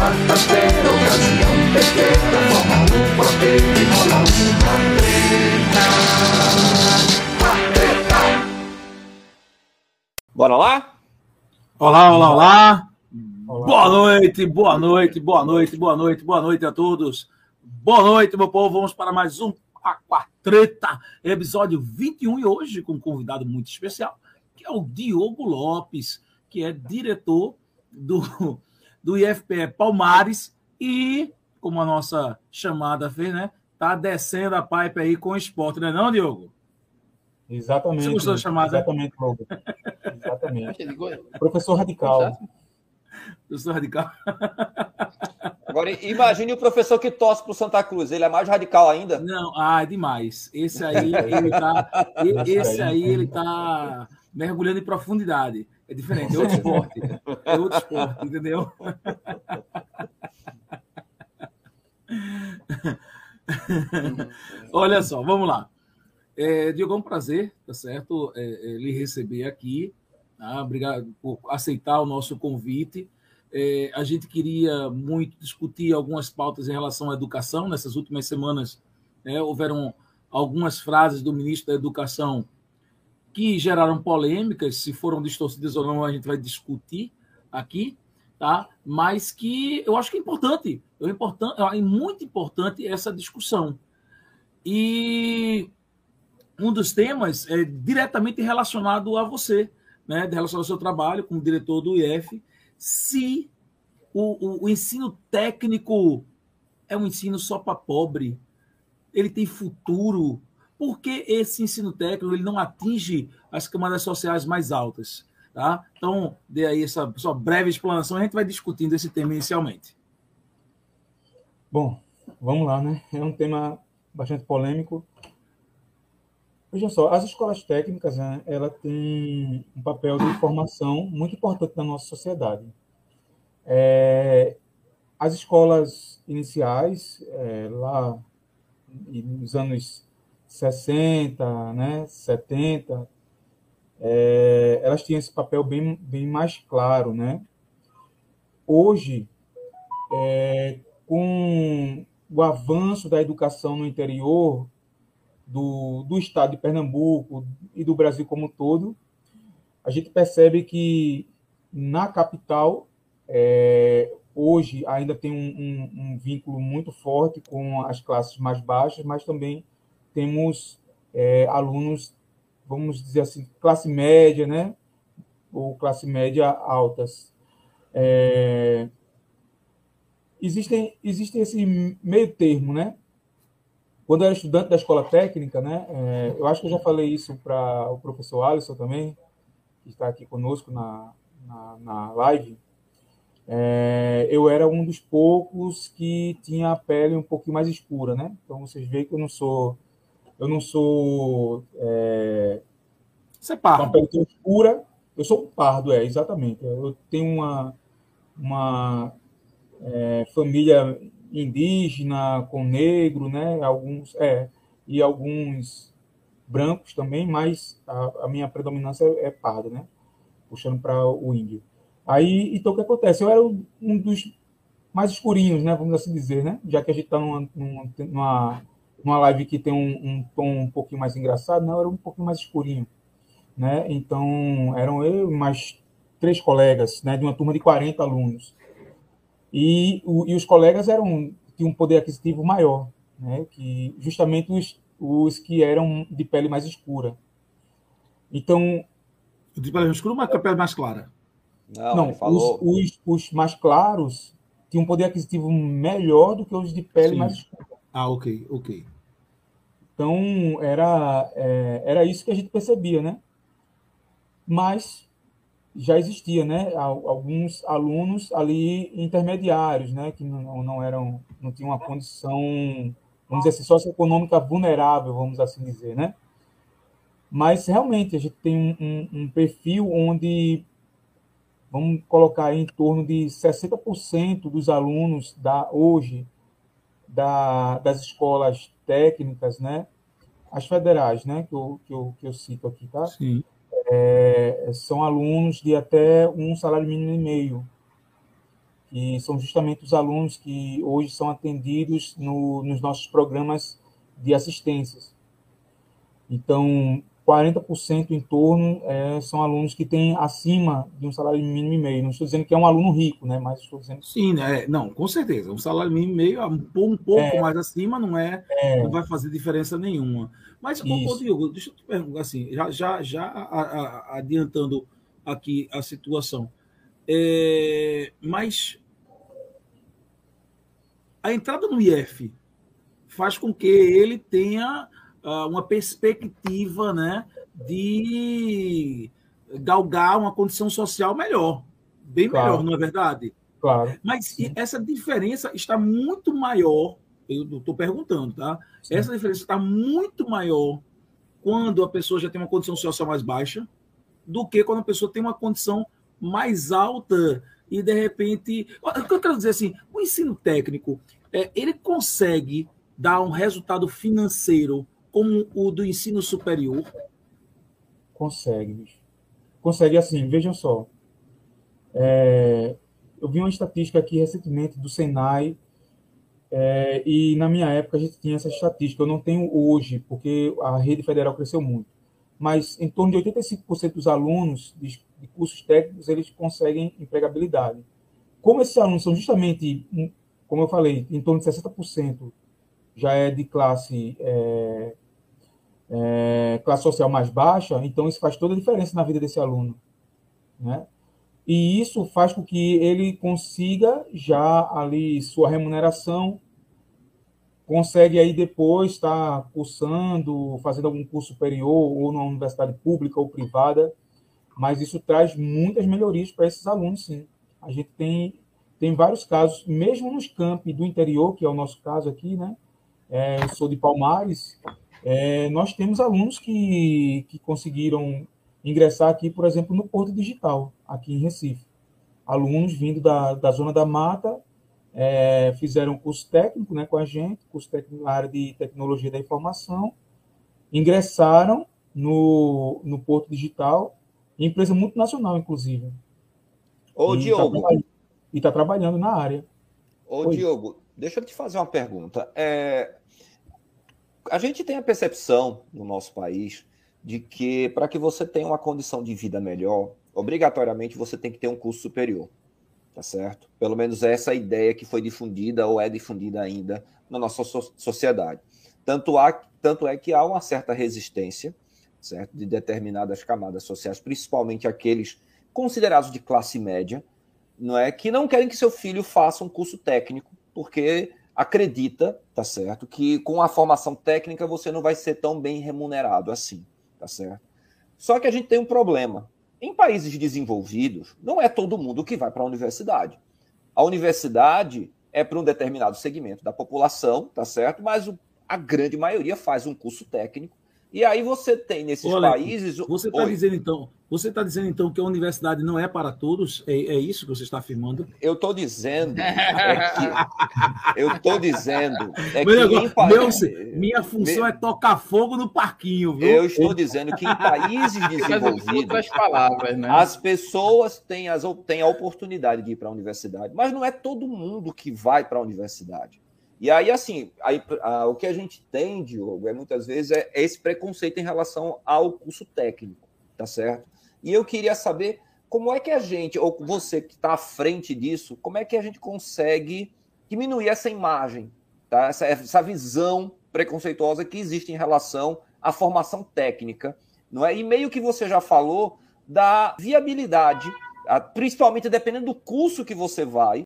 quarta-feira, ocasião pequena, forma um quarteto e rola uma treta. Quarteta. Bora lá? Olá, olá, olá. Boa noite, boa noite, boa noite, boa noite, boa noite a todos. Boa noite, meu povo. Vamos para mais um Aquatreta, episódio 21 e hoje com um convidado muito especial, que é o Diogo Lopes, que é diretor do, do IFPE Palmares e, como a nossa chamada fez, né? Tá descendo a pipe aí com o esporte, não é não, Diogo? Exatamente. Você gostou da chamada? Exatamente, Lobo. Exatamente. Professor Radical. Professor Radical. Agora, imagine o professor que torce para o Santa Cruz. Ele é mais radical ainda? Não, ah, é demais. Esse aí, ele tá, esse aí, ele tá mergulhando em profundidade. É diferente, é outro esporte. É outro esporte, entendeu? Olha só, vamos lá. É, Diogo, é um prazer, tá certo? É, é, lhe receber aqui. Tá? Obrigado por aceitar o nosso convite. É, a gente queria muito discutir algumas pautas em relação à educação. Nessas últimas semanas, né, houveram algumas frases do ministro da Educação que geraram polêmicas, se foram distorcidas ou não, a gente vai discutir aqui, tá? Mas que eu acho que é importante, é, importante, é muito importante essa discussão. E um dos temas é diretamente relacionado a você, né? Relacionado ao seu trabalho como diretor do IF, se o, o, o ensino técnico é um ensino só para pobre, ele tem futuro, por que esse ensino técnico ele não atinge as camadas sociais mais altas? Tá? Então, dê aí essa sua breve explanação, a gente vai discutindo esse tema inicialmente. Bom, vamos lá, né? É um tema bastante polêmico. Veja só, as escolas técnicas, né, ela tem um papel de formação muito importante na nossa sociedade. É, as escolas iniciais, é, lá nos anos 60, né, 70, é, elas tinham esse papel bem, bem mais claro, né? Hoje, é, com o avanço da educação no interior do, do estado de Pernambuco e do Brasil como um todo, a gente percebe que na capital, é, hoje ainda tem um, um, um, vínculo muito forte com as classes mais baixas, mas também temos é, alunos, vamos dizer assim, classe média, né? Ou classe média altas. É, existem, existem esse meio termo, né? Quando eu era estudante da escola técnica, né? É, eu acho que eu já falei isso para o professor Alisson também, que está aqui conosco na, na, na live. É, eu era um dos poucos que tinha a pele um pouquinho mais escura, né? Então vocês veem que eu não sou eu não sou. É, Você é pardo. Uma pele escura. Eu sou um pardo, é, exatamente. Eu tenho uma, uma é, família indígena com negro, né? Alguns, é, e alguns brancos também, mas a, a minha predominância é, é parda, né? Puxando para o índio. Aí, então, o que acontece? Eu era um dos mais escurinhos, né? Vamos assim dizer, né? Já que a gente está numa, numa, numa live que tem um, um, tom um pouquinho mais engraçado, não, era um pouquinho mais escurinho, né? Então, eram eu e mais três colegas, né, de uma turma de 40 alunos. E, o, e os colegas eram tinham um poder aquisitivo maior, né, que justamente os, os que eram de pele mais escura. Então, de pele mais escura ou de pele mais clara? Não, não os, os, os, mais claros tinham um poder aquisitivo melhor do que os de pele Sim. mais escura. Ah, ok, ok. Então, era, é, era isso que a gente percebia, né? Mas já existia, né? Alguns alunos ali intermediários, né? Que não, não eram, não tinham uma condição, vamos dizer assim, socioeconômica vulnerável, vamos assim dizer, né? Mas realmente a gente tem um, um, um perfil onde vamos colocar em torno de 60% dos alunos da hoje da, das escolas técnicas, né? As federais, né? Que eu, que eu, que eu cito aqui, tá? Sim. É, são alunos de até um salário mínimo e meio, que são justamente os alunos que hoje são atendidos no, nos nossos programas de assistências. Então, 40% em torno é, são alunos que têm acima de um salário mínimo e meio. Não estou dizendo que é um aluno rico, né? Mas estou dizendo. Sim, né? Não, com certeza. Um salário mínimo e meio, um pouco é, mais acima, não é, é, não vai fazer diferença nenhuma. Mas, ô, Diogo, deixa eu te perguntar assim, já, já, já a, a, adiantando aqui a situação. É, mas a entrada no IF faz com que ele tenha uma perspectiva né, de galgar uma condição social melhor, bem claro. melhor, não é verdade? Claro. Mas Sim. essa diferença está muito maior, eu estou perguntando, tá? Sim. Essa diferença está muito maior quando a pessoa já tem uma condição social mais baixa do que quando a pessoa tem uma condição mais alta e de repente. O que eu quero dizer assim, o ensino técnico, é, ele consegue dar um resultado financeiro como o do ensino superior? Consegue. Consegue assim, vejam só. É, eu vi uma estatística aqui recentemente do Senai, é, e na minha época a gente tinha essa estatística. Eu não tenho hoje, porque a rede federal cresceu muito. Mas em torno de 85% dos alunos de, de cursos técnicos eles conseguem empregabilidade. Como esses alunos são justamente, como eu falei, em torno de 60% já é de classe é, é, classe social mais baixa, então isso faz toda a diferença na vida desse aluno, né? E isso faz com que ele consiga já ali sua remuneração, consegue aí depois estar cursando, fazendo algum curso superior ou numa universidade pública ou privada, mas isso traz muitas melhorias para esses alunos, sim. A gente tem tem vários casos, mesmo nos campi do interior, que é o nosso caso aqui, né? É, eu sou de Palmares, é, nós temos alunos que, que conseguiram ingressar aqui, por exemplo, no Porto Digital, aqui em Recife. Alunos vindo da, da Zona da Mata, é, fizeram curso técnico né, com a gente, curso técnico na área de tecnologia da informação, ingressaram no, no Porto Digital, empresa multinacional, inclusive. Ô, e tá Diogo. Tá e está trabalhando na área. Ô, Oi. Diogo, deixa eu te fazer uma pergunta. É, a gente tem a percepção no nosso país de que para que você tenha uma condição de vida melhor, obrigatoriamente você tem que ter um curso superior. Tá certo? Pelo menos essa é ideia que foi difundida ou é difundida ainda na nossa so sociedade. Tanto, há, tanto é que há uma certa resistência certo? de determinadas camadas sociais, principalmente aqueles considerados de classe média, não é que não querem que seu filho faça um curso técnico, porque acredita, tá certo, que com a formação técnica você não vai ser tão bem remunerado assim, tá certo? Só que a gente tem um problema. Em países desenvolvidos, não é todo mundo que vai para a universidade. A universidade é para um determinado segmento da população, tá certo? Mas a grande maioria faz um curso técnico e aí você tem nesses Olha, países. Você está dizendo então, você está dizendo então que a universidade não é para todos? É, é isso que você está afirmando? Eu estou dizendo é que eu estou dizendo é meu que negócio, países, meu, minha função meu, é tocar fogo no parquinho, viu? Eu estou dizendo que em países desenvolvidos palavras, né? as pessoas têm, as, têm a oportunidade de ir para a universidade, mas não é todo mundo que vai para a universidade. E aí, assim, aí, a, o que a gente tem, Diogo, é muitas vezes é esse preconceito em relação ao curso técnico, tá certo? E eu queria saber como é que a gente, ou você que está à frente disso, como é que a gente consegue diminuir essa imagem, tá? essa, essa visão preconceituosa que existe em relação à formação técnica, não é? E meio que você já falou da viabilidade principalmente dependendo do curso que você vai.